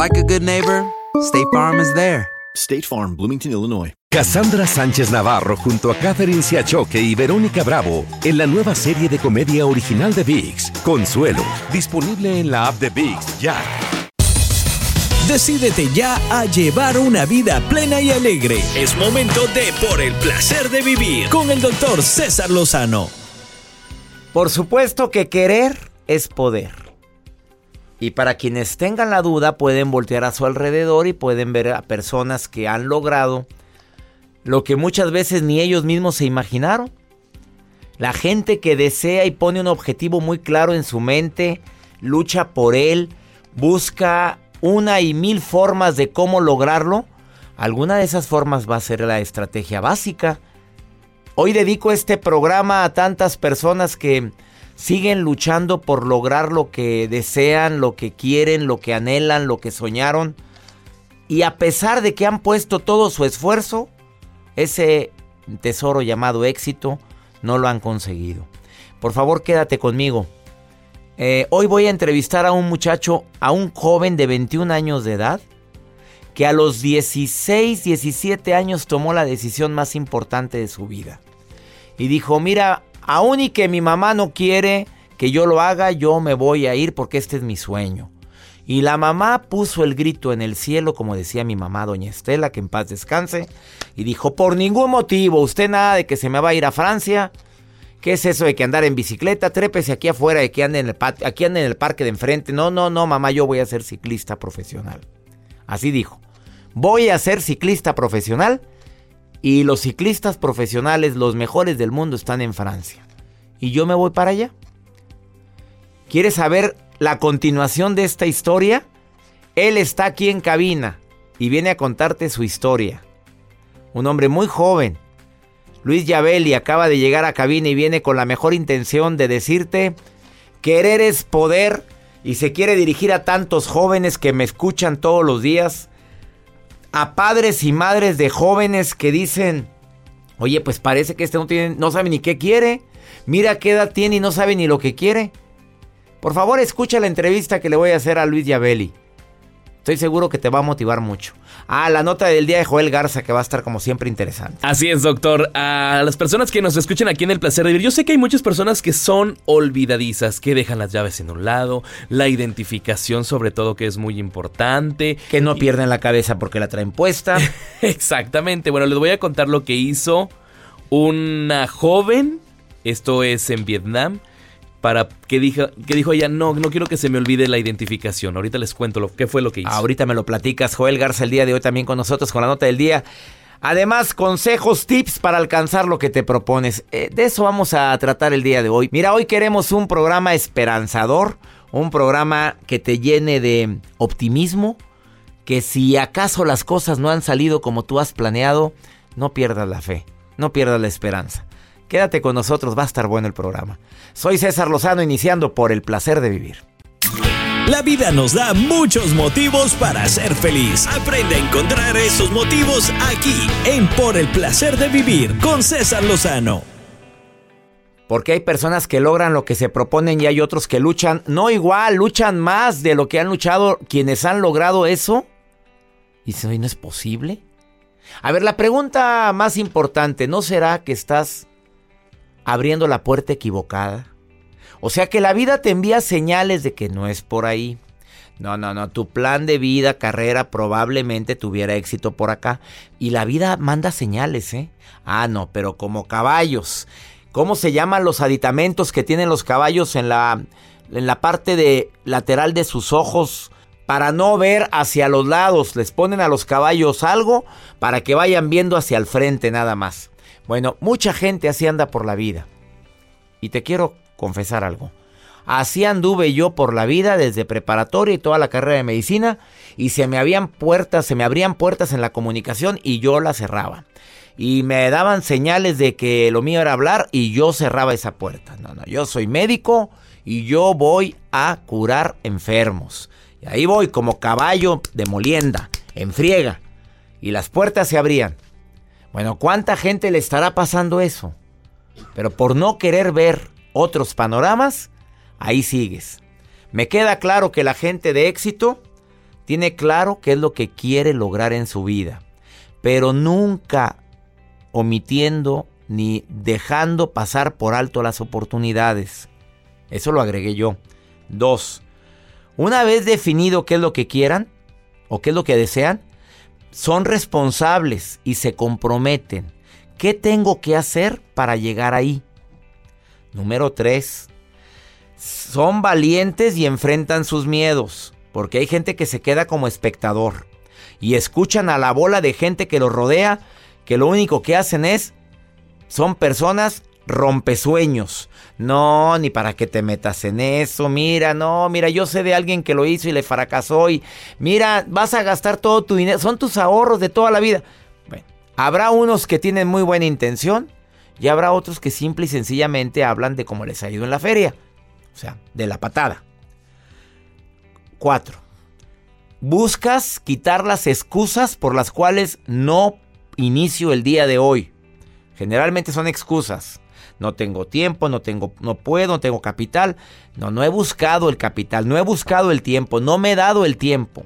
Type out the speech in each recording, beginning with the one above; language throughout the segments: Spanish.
like a good neighbor, State Farm is there. State Farm, Bloomington, Illinois. Cassandra Sánchez Navarro junto a Catherine Siachoque y Verónica Bravo en la nueva serie de comedia original de VIX, Consuelo, disponible en la app de VIX ya. Decídete ya a llevar una vida plena y alegre. Es momento de Por el placer de vivir con el doctor César Lozano. Por supuesto que querer es poder. Y para quienes tengan la duda pueden voltear a su alrededor y pueden ver a personas que han logrado lo que muchas veces ni ellos mismos se imaginaron. La gente que desea y pone un objetivo muy claro en su mente, lucha por él, busca una y mil formas de cómo lograrlo. Alguna de esas formas va a ser la estrategia básica. Hoy dedico este programa a tantas personas que siguen luchando por lograr lo que desean, lo que quieren, lo que anhelan, lo que soñaron. Y a pesar de que han puesto todo su esfuerzo, ese tesoro llamado éxito no lo han conseguido. Por favor, quédate conmigo. Eh, hoy voy a entrevistar a un muchacho, a un joven de 21 años de edad, que a los 16, 17 años tomó la decisión más importante de su vida. Y dijo, mira, Aún y que mi mamá no quiere que yo lo haga, yo me voy a ir porque este es mi sueño. Y la mamá puso el grito en el cielo, como decía mi mamá, doña Estela, que en paz descanse, y dijo, por ningún motivo, usted nada de que se me va a ir a Francia. ¿Qué es eso de que andar en bicicleta? Trépese aquí afuera, de que ande en el, aquí ande en el parque de enfrente. No, no, no, mamá, yo voy a ser ciclista profesional. Así dijo. Voy a ser ciclista profesional y los ciclistas profesionales, los mejores del mundo, están en Francia. Y yo me voy para allá. ¿Quieres saber la continuación de esta historia? Él está aquí en cabina y viene a contarte su historia. Un hombre muy joven. Luis Yabeli acaba de llegar a cabina y viene con la mejor intención de decirte, querer es poder y se quiere dirigir a tantos jóvenes que me escuchan todos los días a padres y madres de jóvenes que dicen, oye, pues parece que este no, tiene, no sabe ni qué quiere, mira qué edad tiene y no sabe ni lo que quiere. Por favor, escucha la entrevista que le voy a hacer a Luis Yabeli. Estoy seguro que te va a motivar mucho. Ah, la nota del día de Joel Garza que va a estar como siempre interesante. Así es, doctor. A las personas que nos escuchen aquí en El Placer de Vivir, yo sé que hay muchas personas que son olvidadizas, que dejan las llaves en un lado, la identificación sobre todo que es muy importante. Que no pierden la cabeza porque la traen puesta. Exactamente. Bueno, les voy a contar lo que hizo una joven, esto es en Vietnam, para que dijo, que dijo ella, no, no quiero que se me olvide la identificación. Ahorita les cuento lo, qué fue lo que hizo. Ahorita me lo platicas, Joel Garza, el día de hoy también con nosotros con la nota del día. Además, consejos, tips para alcanzar lo que te propones. Eh, de eso vamos a tratar el día de hoy. Mira, hoy queremos un programa esperanzador, un programa que te llene de optimismo, que si acaso las cosas no han salido como tú has planeado, no pierdas la fe, no pierdas la esperanza. Quédate con nosotros, va a estar bueno el programa. Soy César Lozano, iniciando por el placer de vivir. La vida nos da muchos motivos para ser feliz. Aprende a encontrar esos motivos aquí, en Por el placer de vivir, con César Lozano. Porque hay personas que logran lo que se proponen y hay otros que luchan, no igual, luchan más de lo que han luchado quienes han logrado eso. Y si no es posible. A ver, la pregunta más importante, ¿no será que estás abriendo la puerta equivocada. O sea que la vida te envía señales de que no es por ahí. No, no, no. Tu plan de vida, carrera, probablemente tuviera éxito por acá. Y la vida manda señales, ¿eh? Ah, no, pero como caballos. ¿Cómo se llaman los aditamentos que tienen los caballos en la, en la parte de lateral de sus ojos? Para no ver hacia los lados. Les ponen a los caballos algo para que vayan viendo hacia el frente nada más. Bueno, mucha gente así anda por la vida. Y te quiero confesar algo. Así anduve yo por la vida desde preparatoria y toda la carrera de medicina y se me habían puertas, se me abrían puertas en la comunicación y yo las cerraba. Y me daban señales de que lo mío era hablar y yo cerraba esa puerta. No, no, yo soy médico y yo voy a curar enfermos. Y ahí voy como caballo de molienda, en friega. Y las puertas se abrían. Bueno, ¿cuánta gente le estará pasando eso? Pero por no querer ver otros panoramas, ahí sigues. Me queda claro que la gente de éxito tiene claro qué es lo que quiere lograr en su vida, pero nunca omitiendo ni dejando pasar por alto las oportunidades. Eso lo agregué yo. Dos, una vez definido qué es lo que quieran o qué es lo que desean, son responsables y se comprometen. ¿Qué tengo que hacer para llegar ahí? Número 3. Son valientes y enfrentan sus miedos. Porque hay gente que se queda como espectador. Y escuchan a la bola de gente que los rodea. Que lo único que hacen es... Son personas rompesueños. No, ni para que te metas en eso. Mira, no, mira, yo sé de alguien que lo hizo y le fracasó. Y mira, vas a gastar todo tu dinero. Son tus ahorros de toda la vida. Bueno, habrá unos que tienen muy buena intención y habrá otros que simple y sencillamente hablan de cómo les ha ido en la feria. O sea, de la patada. 4. Buscas quitar las excusas por las cuales no inicio el día de hoy. Generalmente son excusas. No tengo tiempo, no tengo, no puedo, no tengo capital. No, no he buscado el capital, no he buscado el tiempo, no me he dado el tiempo.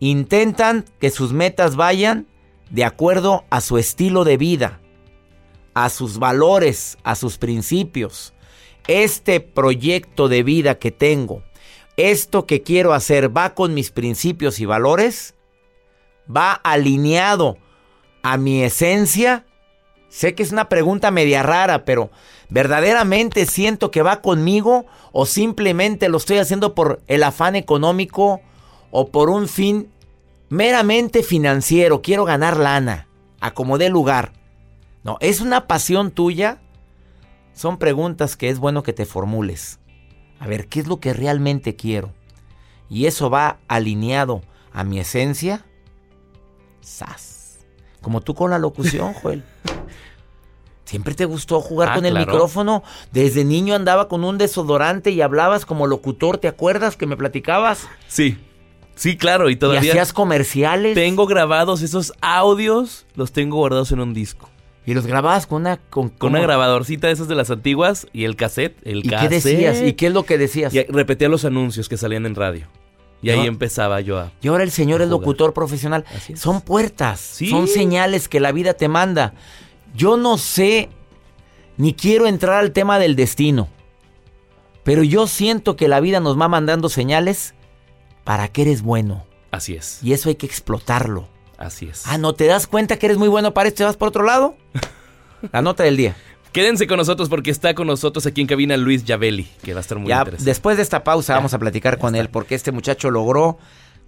Intentan que sus metas vayan de acuerdo a su estilo de vida, a sus valores, a sus principios. Este proyecto de vida que tengo, esto que quiero hacer, va con mis principios y valores, va alineado a mi esencia. Sé que es una pregunta media rara, pero ¿verdaderamente siento que va conmigo o simplemente lo estoy haciendo por el afán económico o por un fin meramente financiero? Quiero ganar lana, acomodé lugar. No, ¿es una pasión tuya? Son preguntas que es bueno que te formules. A ver, ¿qué es lo que realmente quiero? Y eso va alineado a mi esencia. ¡Sas! Como tú con la locución, Joel. ¿Siempre te gustó jugar Ah, con el claro. micrófono? Desde niño andaba con un desodorante y hablabas como locutor, ¿te acuerdas que me platicabas? Sí, sí, claro, y Y todavía hacías comerciales. tengo grabados esos audios, los tengo guardados en un disco. Y los grababas con una... Con, Con una grabadorcita de esas de las antiguas y el cassette, el ¿Y qué decías? ¿Y qué es lo que decías? Y repetía los anuncios que salían en radio. Y ahí empezaba yo a... Y ahora el señor es locutor profesional. Son puertas, Sí. son señales que la vida te manda. Yo no sé, ni quiero entrar al tema del destino, pero yo siento que la vida nos va mandando señales para que eres bueno. Así es, Y eso hay que explotarlo. así es. Ah, ¿no te das cuenta que eres muy bueno para esto y vas por otro lado? La nota del día. Quédense con nosotros porque está con nosotros aquí en cabina Luis Yavelli, que va a estar muy Ya, interesante. después de esta pausa Ya, vamos a platicar con está. él porque este muchacho logró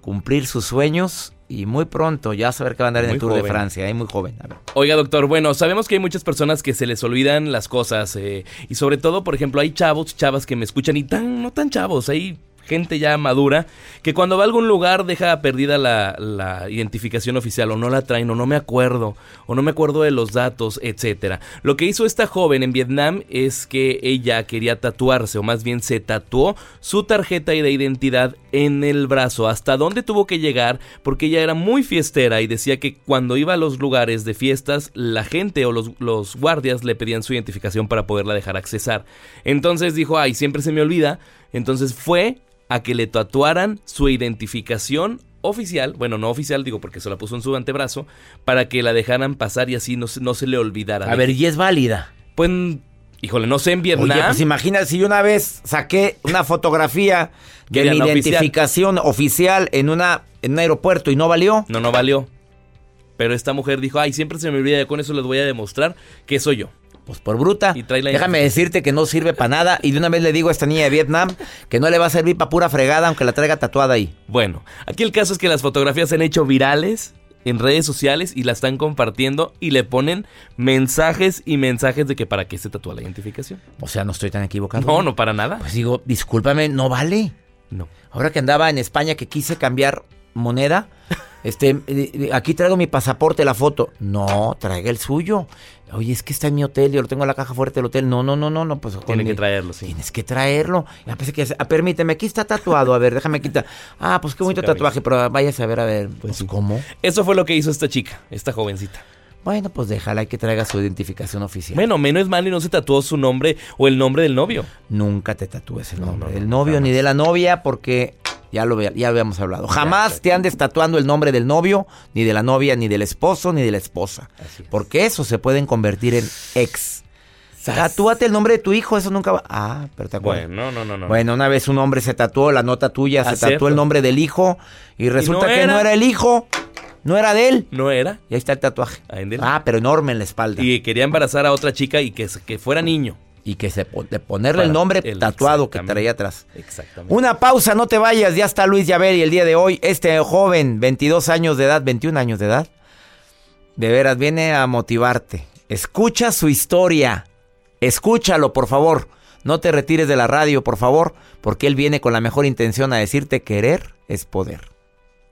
cumplir sus sueños y muy pronto ya ver que va a andar en el Tour de. Francia, ahí muy joven. A ver. Oiga, doctor, bueno, sabemos que hay muchas personas que se les olvidan las cosas eh, y sobre todo, por ejemplo, hay chavos, chavas que me escuchan y tan, no tan chavos, hay gente ya madura que cuando va a algún lugar deja perdida la, identificación oficial o no la traen o no me acuerdo o no me acuerdo de los datos, etcétera. Lo que hizo esta joven en Vietnam es que ella quería tatuarse o más bien se tatuó su tarjeta de identidad en el brazo. ¿Hasta dónde tuvo que llegar? Porque ella era muy fiestera y decía que cuando iba a los lugares de fiestas, la gente o los, los guardias le pedían su identificación para poderla dejar accesar. Entonces dijo, ay, siempre se me olvida. Entonces fue a que le tatuaran su identificación oficial, bueno, no oficial, digo porque se la puso en su antebrazo, para que la dejaran pasar y así no se, no se le olvidara. A ver, y es válida. Pues Híjole, no sé en Vietnam. Oye, pues imagínate si yo una vez saqué una fotografía de mi la oficial. identificación oficial, en, una, en un aeropuerto y no valió. No, no valió. Pero esta mujer dijo, ay, siempre se me olvida, con eso les voy a demostrar que soy yo. Pues por bruta. Y Déjame decirte que no sirve para nada. Y de una vez le digo a esta niña de Vietnam que no le va a servir para pura fregada, aunque la traiga tatuada ahí. Bueno, aquí el caso es que las fotografías se han hecho virales en redes sociales y la están compartiendo y le ponen mensajes y mensajes de que para qué se tatúa la identificación. O sea, no estoy tan equivocado. No, no para nada. Pues digo, discúlpame, no vale. No. Ahora que andaba en España que quise cambiar moneda, este, aquí traigo mi pasaporte, la foto. No, traiga el suyo. Oye, es que está en mi hotel, yo lo tengo en la caja fuerte del hotel. No, no, no, no, no, pues Tiene que traerlo, sí. Tienes que traerlo. Ya pensé que, ah, permíteme, aquí está tatuado. A ver, déjame quitar. Ah, pues qué bonito tatuaje, pero váyase a ver, a ver. Pues, ¿cómo? Eso fue lo que hizo esta chica, esta jovencita. Bueno, pues déjala y que traiga su identificación oficial. Bueno, menos mal y no se tatuó su nombre o el nombre del novio. Nunca te tatúes el nombre no, del no, novio ni de la novia porque ya lo, ya habíamos hablado. Jamás te andes tatuando el nombre del novio, ni de la novia, ni del esposo, ni de la esposa. Porque eso se pueden convertir en ex. Tatúate el nombre de tu hijo, eso nunca va. Ah, pero te acuerdas. Bueno, no, no, no. Bueno, una vez un hombre se tatuó la nota tuya, se Ah, tatuó el nombre del hijo y resulta no que era. no era el hijo, no era de él. ¿No era? Y ahí está el tatuaje. Ah, pero enorme en la espalda. Y, quería embarazar a otra chica y que, que fuera niño. Que se de ponerle el nombre tatuado que traía atrás. Exactamente. Una pausa, no te vayas, ya está Luis Yabel y el día de hoy, este joven, 22 años de edad, 21 años de edad, de veras viene a motivarte. Escucha su historia, escúchalo por favor, no te retires de la radio por favor, porque él viene con la mejor intención a decirte querer es poder.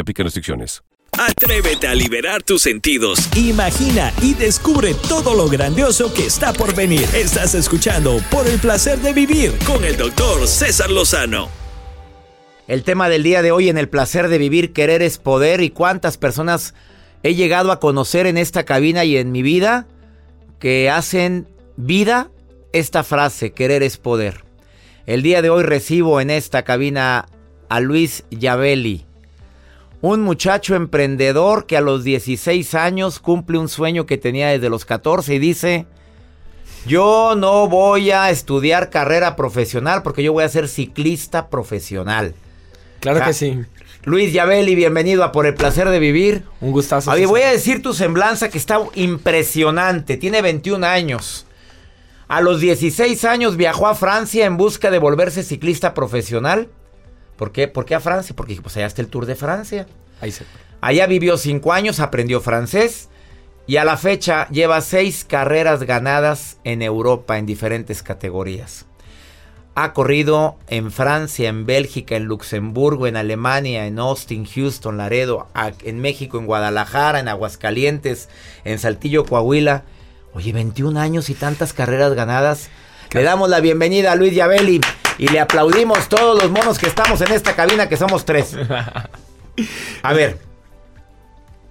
Se aplican restricciones. Atrévete a liberar tus sentidos. Imagina y descubre todo lo grandioso que está por venir. Estás escuchando Por el placer de vivir con el doctor César Lozano. El tema del día de hoy en el placer de vivir, querer es poder y cuántas personas he llegado a conocer en esta cabina y en mi vida que hacen vida esta frase, querer es poder. El día de hoy recibo en esta cabina a Luis Yabeli, un muchacho emprendedor que a los 16 años cumple un sueño que tenía desde los 14 y dice, yo no voy a estudiar carrera profesional porque yo voy a ser ciclista profesional. Claro Ja. que sí. Luis Yabeli, bienvenido a Por el Placer de Vivir. Un gustazo. Oye, voy a decir tu semblanza que está impresionante. Tiene 21 años. A los 16 años viajó a Francia en busca de volverse ciclista profesional. ¿Por qué? ¿Por qué a Francia? Porque pues allá está el Tour de Francia. Ahí se- Allá vivió 5 años, aprendió francés y a la fecha lleva 6 carreras ganadas en Europa en diferentes categorías. Ha corrido en Francia, en Bélgica, en Luxemburgo, en Alemania, en Austin, Houston, Laredo, en México, en Guadalajara, en Aguascalientes, en Saltillo, Coahuila. Oye, 21 años y tantas carreras ganadas. Le damos la bienvenida a Luis Yabeli y le aplaudimos todos los monos que estamos en esta cabina, que somos tres. A ver,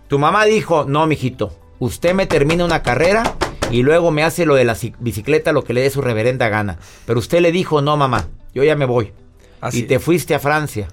tu mamá dijo, no, mijito, usted me termina una carrera y luego me hace lo de la ci- bicicleta, lo que le dé su reverenda gana. Pero usted le dijo, no, mamá, yo ya me voy. Así y te fuiste a Francia.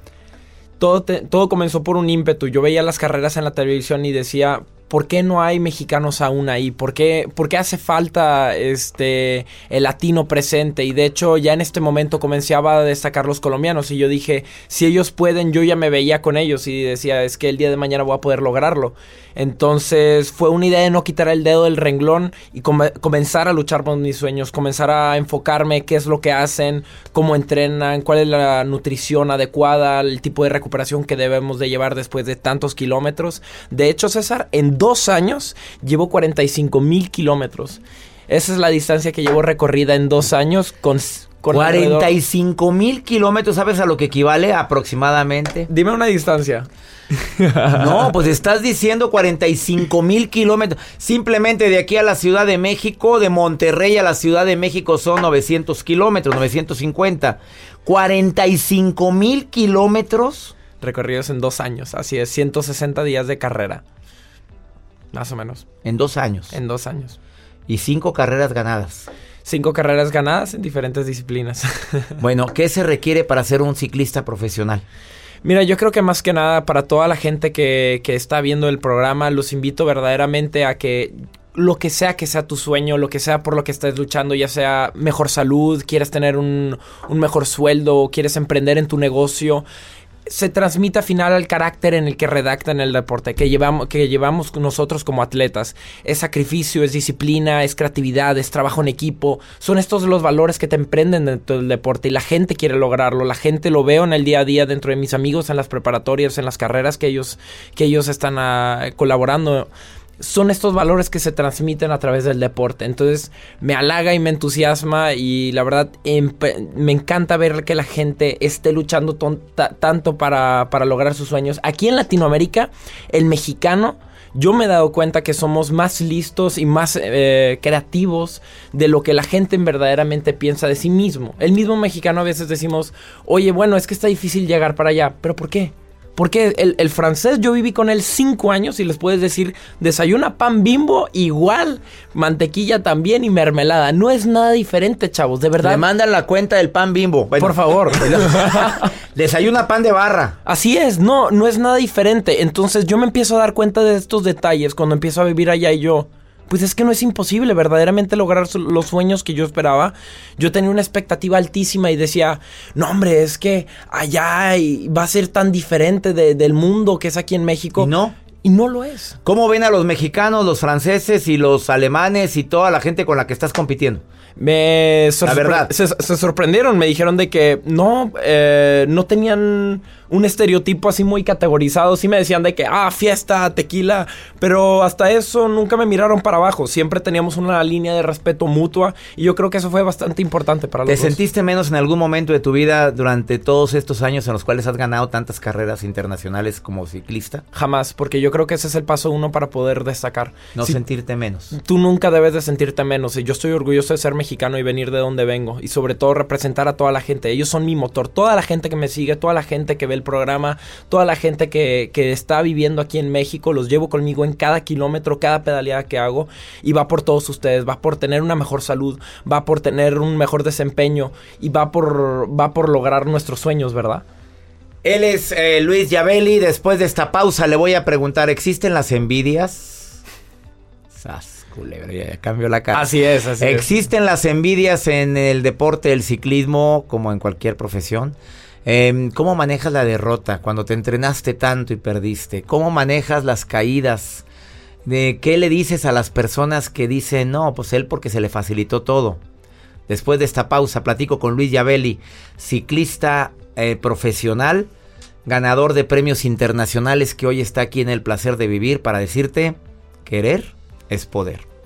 todo, te- todo comenzó por un ímpetu. Yo veía las carreras en la televisión y decía, ¿por qué no hay mexicanos aún ahí? ¿Por qué, por qué hace falta este el latino presente? Y de hecho, ya en este momento comenzaba a destacar los colombianos. Y yo dije, si ellos pueden, yo ya me veía con ellos. Y decía, es que el día de mañana voy a poder lograrlo. Entonces fue una idea de no quitar el dedo del renglón y come- comenzar a luchar por mis sueños, comenzar a enfocarme qué es lo que hacen, cómo entrenan, cuál es la nutrición adecuada, el tipo de recuperación que debemos de llevar después de tantos kilómetros. De hecho, César, en dos años llevo 45 mil kilómetros. Esa es la distancia que llevo recorrida en dos años con... con 45 mil kilómetros, ¿sabes a lo que equivale aproximadamente? Dime una distancia. No, pues estás diciendo 45 mil kilómetros. Simplemente de aquí a la Ciudad de México, de Monterrey a la Ciudad de México son 900 kilómetros, 950. 45 mil kilómetros. Recorridos en dos años, así es, 160 días de carrera. Más o menos. En dos años. En dos años. Y cinco carreras ganadas. Cinco carreras ganadas en diferentes disciplinas. bueno, ¿qué se requiere para ser un ciclista profesional? Mira, yo creo que más que nada para toda la gente que, que está viendo el programa, los invito verdaderamente a que lo que sea que sea tu sueño, lo que sea por lo que estés luchando, ya sea mejor salud, quieres tener un, un mejor sueldo, quieres emprender en tu negocio, se transmite al final al carácter en el que redactan el deporte, que llevamos, que llevamos nosotros como atletas. Es sacrificio, es disciplina, es creatividad, es trabajo en equipo. Son estos los valores que te emprenden dentro del deporte y la gente quiere lograrlo. La gente lo veo en el día a día dentro de mis amigos, en las preparatorias, en las carreras que ellos, que ellos están ah, colaborando son estos valores que se transmiten a través del deporte. Entonces me halaga y me entusiasma y la verdad me encanta ver que la gente esté luchando tanto para, para, lograr sus sueños. Aquí en Latinoamérica, el mexicano... Yo me he dado cuenta que somos más listos y más eh, creativos de lo que la gente verdaderamente piensa de sí mismo. El mismo mexicano a veces decimos, oye, bueno, es que está difícil llegar para allá, pero ¿por qué? Porque el, francés yo viví con él cinco años y les puedes decir, desayuna pan bimbo igual, mantequilla también y mermelada. No es nada diferente, chavos, de verdad. Me mandan la cuenta del pan bimbo. Por favor. desayuna pan de barra. Así es, no, no es nada diferente. Entonces yo me empiezo a dar cuenta de estos detalles cuando empiezo a vivir allá y yo pues es que no es imposible verdaderamente lograr los sueños que yo esperaba. Yo tenía una expectativa altísima y decía, no hombre, es que allá va a ser tan diferente del mundo que es aquí en México. Y no. Y no lo es. ¿Cómo ven a los mexicanos, los franceses y los alemanes y toda la gente con la que estás compitiendo? Me la verdad. Se, sorprendieron, me dijeron de que no, eh, no tenían un estereotipo así muy categorizado. Sí me decían de que, ah, fiesta, tequila, pero hasta eso nunca me miraron para abajo. Siempre teníamos una línea de respeto mutua y yo creo que eso fue bastante importante para los ¿Te sentiste menos en algún momento de tu vida durante todos estos años en los cuales has ganado tantas carreras internacionales como ciclista? Jamás, porque yo creo que ese es el paso uno para poder destacar. No sentirte menos. Tú nunca debes de sentirte menos y yo estoy orgulloso de ser mexicano y venir de donde vengo y sobre todo representar a toda la gente. Ellos son mi motor, toda la gente que me sigue, toda la gente que ve el programa, toda la gente que, que está viviendo aquí en México, los llevo conmigo en cada kilómetro, cada pedaleada que hago y va por todos ustedes, va por tener una mejor salud, va por tener un mejor desempeño y va por, va por lograr nuestros sueños, ¿verdad? Él es eh, Luis Yabeli. Después de esta pausa le voy a preguntar, ¿existen las envidias? Sas, culebra, ya cambió la cara. Así es, así ¿Existen las envidias en el deporte del ciclismo como en cualquier profesión? Em, ¿Cómo manejas la derrota cuando te entrenaste tanto y perdiste? ¿Cómo manejas las caídas? ¿De qué le dices a las personas que dicen, no, pues él porque se le facilitó todo? Después de esta pausa, platico con Luis Yabeli, ciclista eh, profesional, ganador de premios internacionales que hoy está aquí en el placer de vivir para decirte, querer es poder.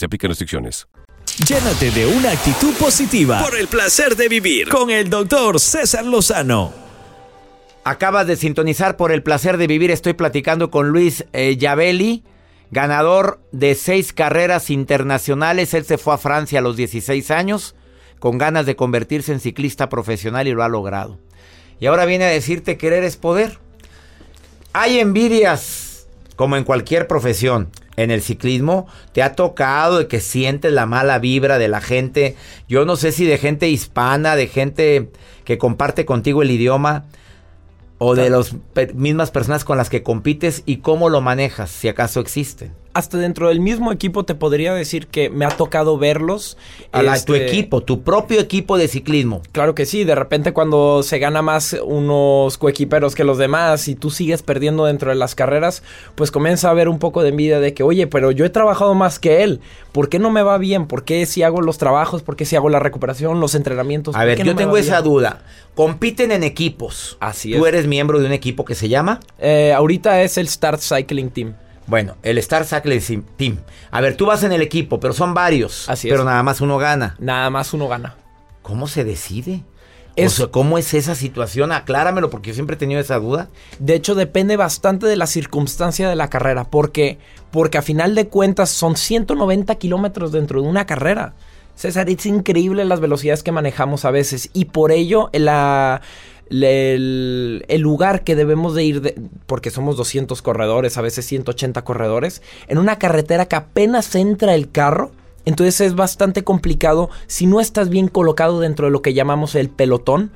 Se aplican restricciones. Llénate de una actitud positiva por el placer de vivir con el doctor César Lozano. Acabas de sintonizar por el placer de vivir. Estoy platicando con Luis eh, Yabeli, ganador de seis carreras internacionales. Él se fue a Francia a los 16 años con ganas de convertirse en ciclista profesional y lo ha logrado. Y ahora viene a decirte querer es poder. Hay envidias, como en cualquier profesión en el ciclismo, te ha tocado de que sientes la mala vibra de la gente, yo no sé si de gente hispana, de gente que comparte contigo el idioma, o de las mismas personas con las que compites y cómo lo manejas, si acaso existen. Hasta dentro del mismo equipo te podría decir que me ha tocado verlos. A la- tu este, equipo, tu propio equipo de ciclismo. Claro que sí, de repente cuando se gana más unos coequiperos que los demás y tú sigues perdiendo dentro de las carreras, pues comienza a haber un poco de envidia de que, oye, pero yo he trabajado más que él, ¿por qué no me va bien? ¿Por qué si hago los trabajos? ¿Por qué si hago la recuperación, los entrenamientos? A ¿Por ver, yo no tengo esa bien? duda. Compiten en equipos. Así ¿Tú es. eres miembro de un equipo que se llama? Eh, ahorita es el Start Cycling Team. Bueno, el Star Cycling Team. A ver, tú vas en el equipo, pero son varios. Así es. Pero nada más uno gana. Nada más uno gana. ¿Cómo se decide? Es- O sea, ¿cómo es esa situación? Acláramelo porque yo siempre he tenido esa duda. De hecho, depende bastante de la circunstancia de la carrera. porque Porque a final de cuentas son 190 kilómetros dentro de una carrera. César, es increíble las velocidades que manejamos a veces. Y por ello, la- el, lugar que debemos de ir, de- porque somos 200 corredores, a veces 180 corredores, en una carretera que apenas entra el carro. Entonces es bastante complicado si no estás bien colocado dentro de lo que llamamos el pelotón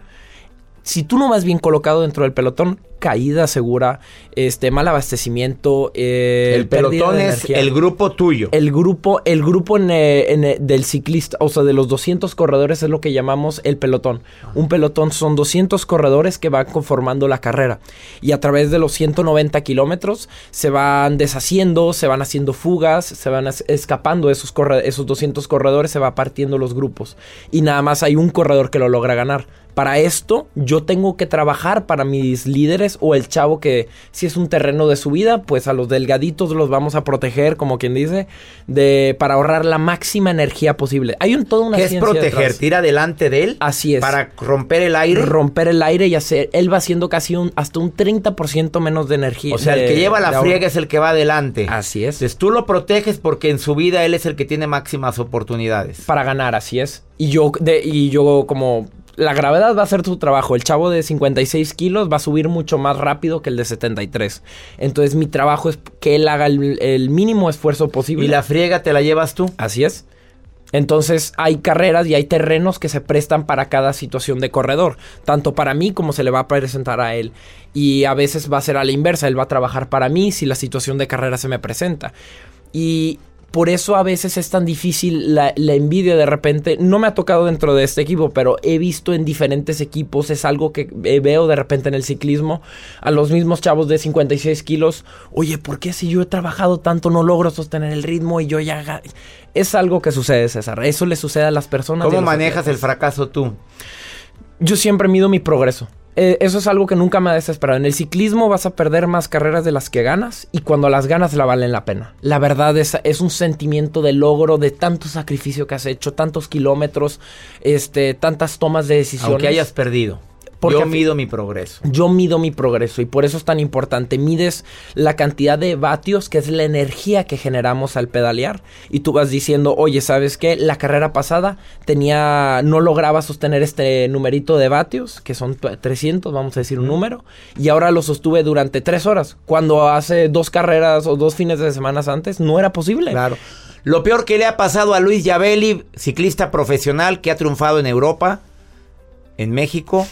si tú no vas bien colocado dentro del pelotón, caída segura, este mal abastecimiento, eh, el pelotón de es el grupo tuyo. El grupo, el grupo en, eh, en, eh, del ciclista, o sea, de los 200 corredores es lo que llamamos el pelotón. Un pelotón son 200 corredores que van conformando la carrera. Y a través de los 190 kilómetros se van deshaciendo, se van haciendo fugas, se van escapando esos, corre- esos 200 corredores, se va partiendo los grupos. Y nada más hay un corredor que lo logra ganar. Para esto yo tengo que trabajar para mis líderes o el chavo que si es un terreno de subida, pues a los delgaditos los vamos a proteger, como quien dice, de para ahorrar la máxima energía posible. Hay un, toda una ¿Qué es proteger? detrás. ¿Tira delante de él? Así es. Para romper el aire. romper el aire y hacer él va haciendo casi un hasta un 30% menos de energía. o sea, el que lleva la friega es el que va adelante. Así es. Entonces tú lo proteges porque en su vida él es el que tiene máximas oportunidades. para ganar, así es. Y yo, de, y yo como... La gravedad va a hacer su trabajo. El chavo de 56 kilos va a subir mucho más rápido que el de 73. Entonces mi trabajo es que él haga el, el mínimo esfuerzo posible. ¿Y la friega te la llevas tú? Así es. Entonces hay carreras y hay terrenos que se prestan para cada situación de corredor, tanto para mí como se le va a presentar a él. Y a veces va a ser a la inversa, él va a trabajar para mí si la situación de carrera se me presenta. Y por eso a veces es tan difícil la, la envidia de repente. No me ha tocado dentro de este equipo, pero he visto en diferentes equipos. Es algo que eh, veo de repente en el ciclismo. A los mismos chavos de 56 kilos. Oye, ¿por qué si yo he trabajado tanto no logro sostener el ritmo y yo ya... ga-?" Es algo que sucede, César. Eso le sucede a las personas. ¿Cómo manejas el fracaso tú? Yo siempre mido mi progreso. Eh, eso es algo que nunca me ha desesperado. En el ciclismo vas a perder más carreras de las que ganas y cuando las ganas la valen la pena. La verdad es, es un sentimiento de logro, de tanto sacrificio que has hecho, tantos kilómetros, este, tantas tomas de decisiones. Aunque hayas perdido. Porque Yo mido mi progreso. Yo mido mi progreso y por eso es tan importante. Mides la cantidad de vatios, que es la energía que generamos al pedalear. Y tú vas diciendo, oye, ¿sabes qué? La carrera pasada tenía, no lograba sostener este numerito de vatios, que son t- 300, vamos a decir un número. Y ahora lo sostuve durante tres horas. Cuando hace dos carreras o dos fines de semana antes, no era posible. Claro. Lo peor que le ha pasado a Luis Yabeli, ciclista profesional que ha triunfado en Europa, en México,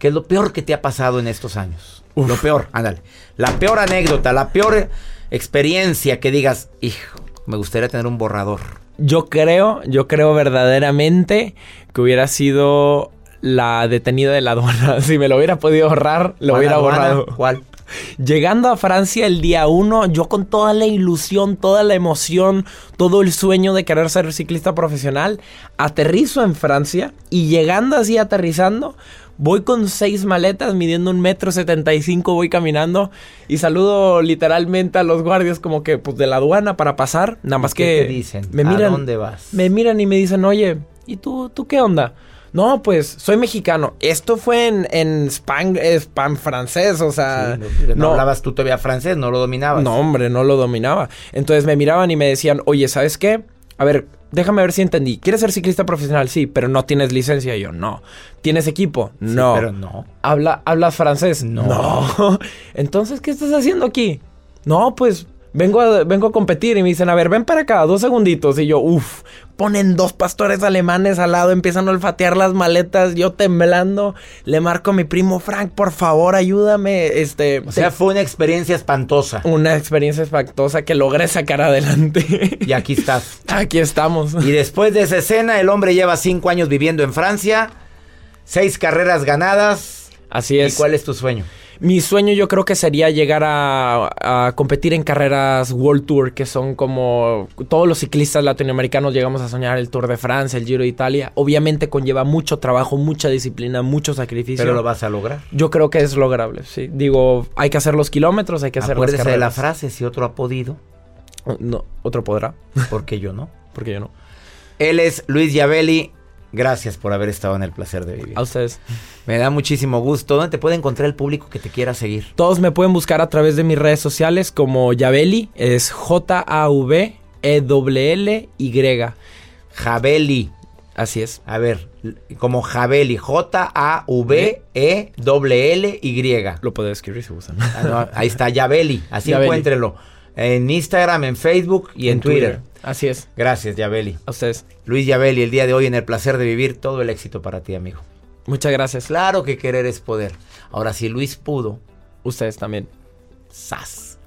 ¿qué es lo peor que te ha pasado en estos años? Lo peor, ándale. La peor anécdota, la peor experiencia que digas, hijo, me gustaría tener un borrador. Yo creo, yo creo verdaderamente que hubiera sido la detenida de la aduana. Si me lo hubiera podido ahorrar, lo ¿Cuál hubiera borrado. ¿Cuál? Llegando a Francia el día uno, yo con toda la ilusión, toda la emoción, todo el sueño de querer ser ciclista profesional, aterrizo en Francia y llegando así aterrizando, voy con seis maletas, midiendo un metro setenta y cinco, voy caminando y saludo literalmente a los guardias como que pues de la aduana para pasar, nada más ¿Qué que te dicen? me ¿A miran, dónde vas? me miran y me dicen, oye, ¿y tú, tú qué onda? No, pues soy mexicano. Esto fue en, en span, span francés, o sea... Sí, no, no hablabas tú todavía francés, no lo dominabas. No, hombre, no lo dominaba. Entonces me miraban y me decían, oye, ¿sabes qué? A ver, déjame ver si entendí. ¿Quieres ser ciclista profesional? Sí, pero no tienes licencia. Y yo, no. ¿Tienes equipo? Sí, No. pero no. ¿Habla, ¿Hablas francés? No. No. Entonces, ¿qué estás haciendo aquí? No, pues vengo a, vengo a competir y me dicen, a ver, ven para acá, dos segunditos. Y yo, uff, ponen dos pastores alemanes al lado, empiezan a olfatear las maletas, yo temblando, le marco a mi primo Frank, por favor, ayúdame. Este, O sea, fue una experiencia espantosa. una experiencia espantosa que logré sacar adelante. Y aquí estás. Aquí estamos. Y después de esa escena, el hombre lleva cinco años viviendo en Francia, seis carreras ganadas. Así ¿Y es. cuál es tu sueño? Mi sueño yo creo que sería llegar a, a competir en carreras World Tour, que son como todos los ciclistas latinoamericanos llegamos a soñar el Tour de Francia, el Giro de Italia. Obviamente conlleva mucho trabajo, mucha disciplina, mucho sacrificio. Pero lo vas a lograr. Yo creo que es lograble, sí. Digo, hay que hacer los kilómetros, hay que hacer las Acuérdese de la carreras. frase, si otro ha podido, No, otro podrá, porque yo no. porque yo no. Él es Luis Yavelli. Gracias por haber estado en el placer de vivir. A ustedes. Me da muchísimo gusto. ¿Dónde te puede encontrar el público que te quiera seguir? Todos me pueden buscar a través de mis redes sociales como Yaveli, es J-A-V-E-L-L-Y. Javeli. Así es. A ver, como Javeli. J-A-V-E-L-L-Y. Lo puedo escribir si gustan. Ah, no, ahí está, Yabeli. Así Yabeli. encuéntrelo. En Instagram, en Facebook y en, Twitter. Así es. Gracias, Yabeli. A ustedes. Luis Yabeli, el día de hoy en el placer de vivir, todo el éxito para ti, amigo. Muchas gracias. Claro que querer es poder. Ahora, si Luis pudo, Ustedes también. ¡zas!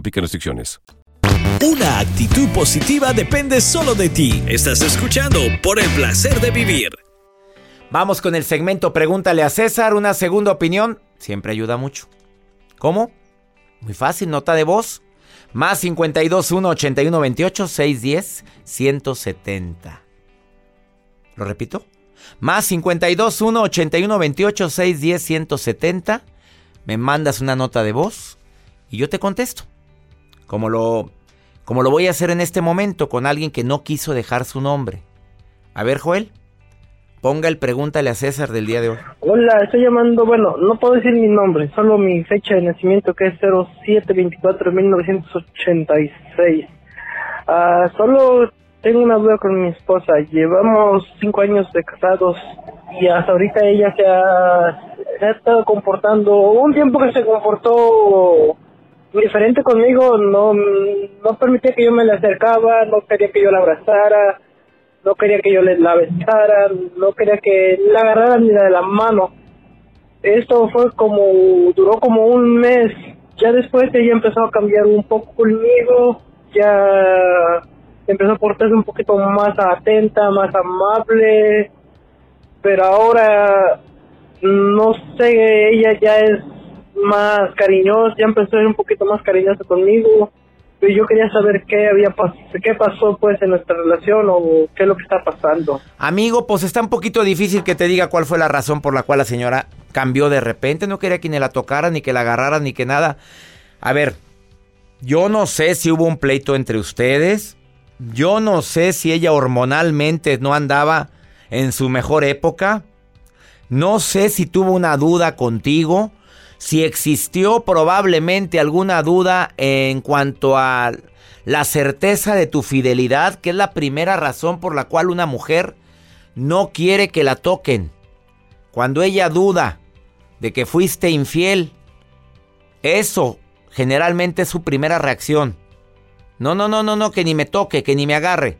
Aplican restricciones. Una actitud positiva depende solo de ti. Estás escuchando por el placer de vivir. Vamos con el segmento Pregúntale a César. Una segunda opinión siempre ayuda mucho. ¿Cómo? Muy fácil, nota de voz. Más 52 1 81 28 610 170. ¿Lo repito? Más 52 1 81 28 610 170. Me mandas una nota de voz y yo te contesto. Como lo, como lo voy a hacer en este momento con alguien que no quiso dejar su nombre. A ver, Joel. Ponga el pregúntale a César del día de hoy. Hola, estoy llamando, bueno, no puedo decir mi nombre, solo mi fecha de nacimiento que es 0724-1986. Ah, solo tengo una duda con mi esposa, llevamos cinco años de casados y hasta ahorita ella se ha estado comportando, un tiempo que se comportó diferente conmigo, no, no permitía que yo me le acercaba, no quería que yo la abrazara, no quería que yo le la besara, no quería que la agarrara ni la de la mano. Esto fue como, duró como un mes. Ya después ella empezó a cambiar un poco conmigo, ya empezó a portarse un poquito más atenta, más amable, pero ahora no sé, ella ya es más cariñosa, ya empezó a ser un poquito más cariñosa conmigo. Pero yo quería saber qué había pas qué pasó pues en nuestra relación o qué es lo que está pasando. Amigo, pues está un poquito difícil que te diga cuál fue la razón por la cual la señora cambió de repente. No quería que ni la tocara, ni que la agarrara, ni que nada. A ver, yo no sé si hubo un pleito entre ustedes. Yo no sé si ella hormonalmente no andaba en su mejor época. No sé si tuvo una duda contigo. Si existió probablemente alguna duda en cuanto a la certeza de tu fidelidad, que es la primera razón por la cual una mujer no quiere que la toquen. Cuando ella duda de que fuiste infiel, eso generalmente es su primera reacción. No, no, no, no, no, que ni me toque, que ni me agarre.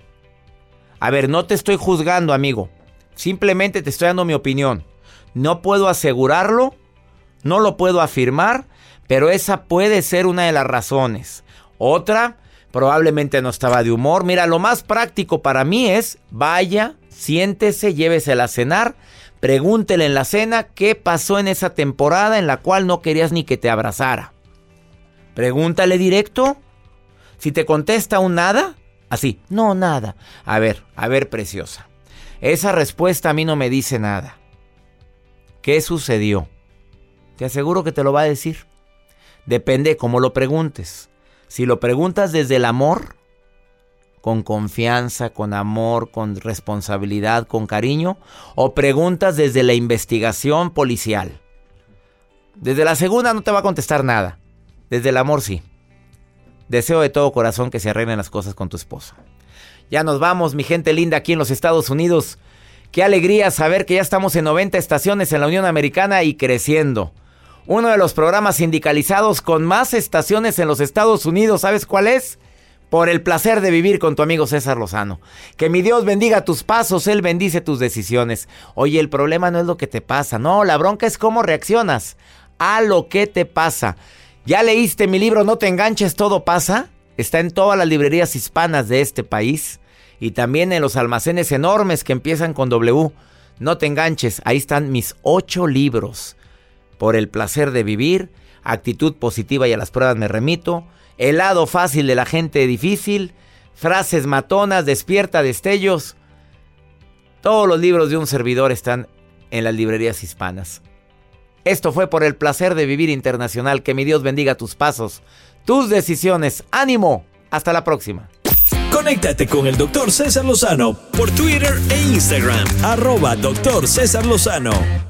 A ver, no te estoy juzgando, amigo. Simplemente te estoy dando mi opinión. No puedo asegurarlo, no lo puedo afirmar, pero esa puede ser una de las razones. Otra, probablemente no estaba de humor. Mira, lo más práctico para mí es vaya, siéntese, llévesela a cenar, pregúntele en la cena qué pasó en esa temporada en la cual no querías ni que te abrazara. Pregúntale directo. Si te contesta un nada, así, no, nada. A ver, a ver, preciosa. Esa respuesta a mí no me dice nada. ¿Qué sucedió? Te aseguro que te lo va a decir. Depende de cómo lo preguntes. Si lo preguntas desde el amor, con confianza, con amor, con responsabilidad, con cariño, o preguntas desde la investigación policial. Desde la segunda no te va a contestar nada. Desde el amor sí. Deseo de todo corazón que se arreglen las cosas con tu esposa. Ya nos vamos, mi gente linda, aquí en los Estados Unidos. Qué alegría saber que ya estamos en 90 estaciones en la Unión Americana y creciendo. Uno de los programas sindicalizados con más estaciones en los Estados Unidos, ¿sabes cuál es? Por el placer de vivir con tu amigo César Lozano. Que mi Dios bendiga tus pasos, Él bendice tus decisiones. Oye, el problema no es lo que te pasa, no, la bronca es cómo reaccionas a lo que te pasa. ¿Ya leíste mi libro No te enganches, todo pasa? Está en todas las librerías hispanas de este país y también en los almacenes enormes que empiezan con W. No te enganches, ahí están mis ocho libros. Por el placer de vivir, actitud positiva y a las pruebas me remito, el lado fácil de la gente difícil, frases matonas, despierta destellos. Todos los libros de un servidor están en las librerías hispanas. Esto fue por el placer de vivir internacional. Que mi Dios bendiga tus pasos, tus decisiones. ¡Ánimo! Hasta la próxima. Conéctate con el Dr. César Lozano por Twitter e Instagram. Arroba. César Lozano.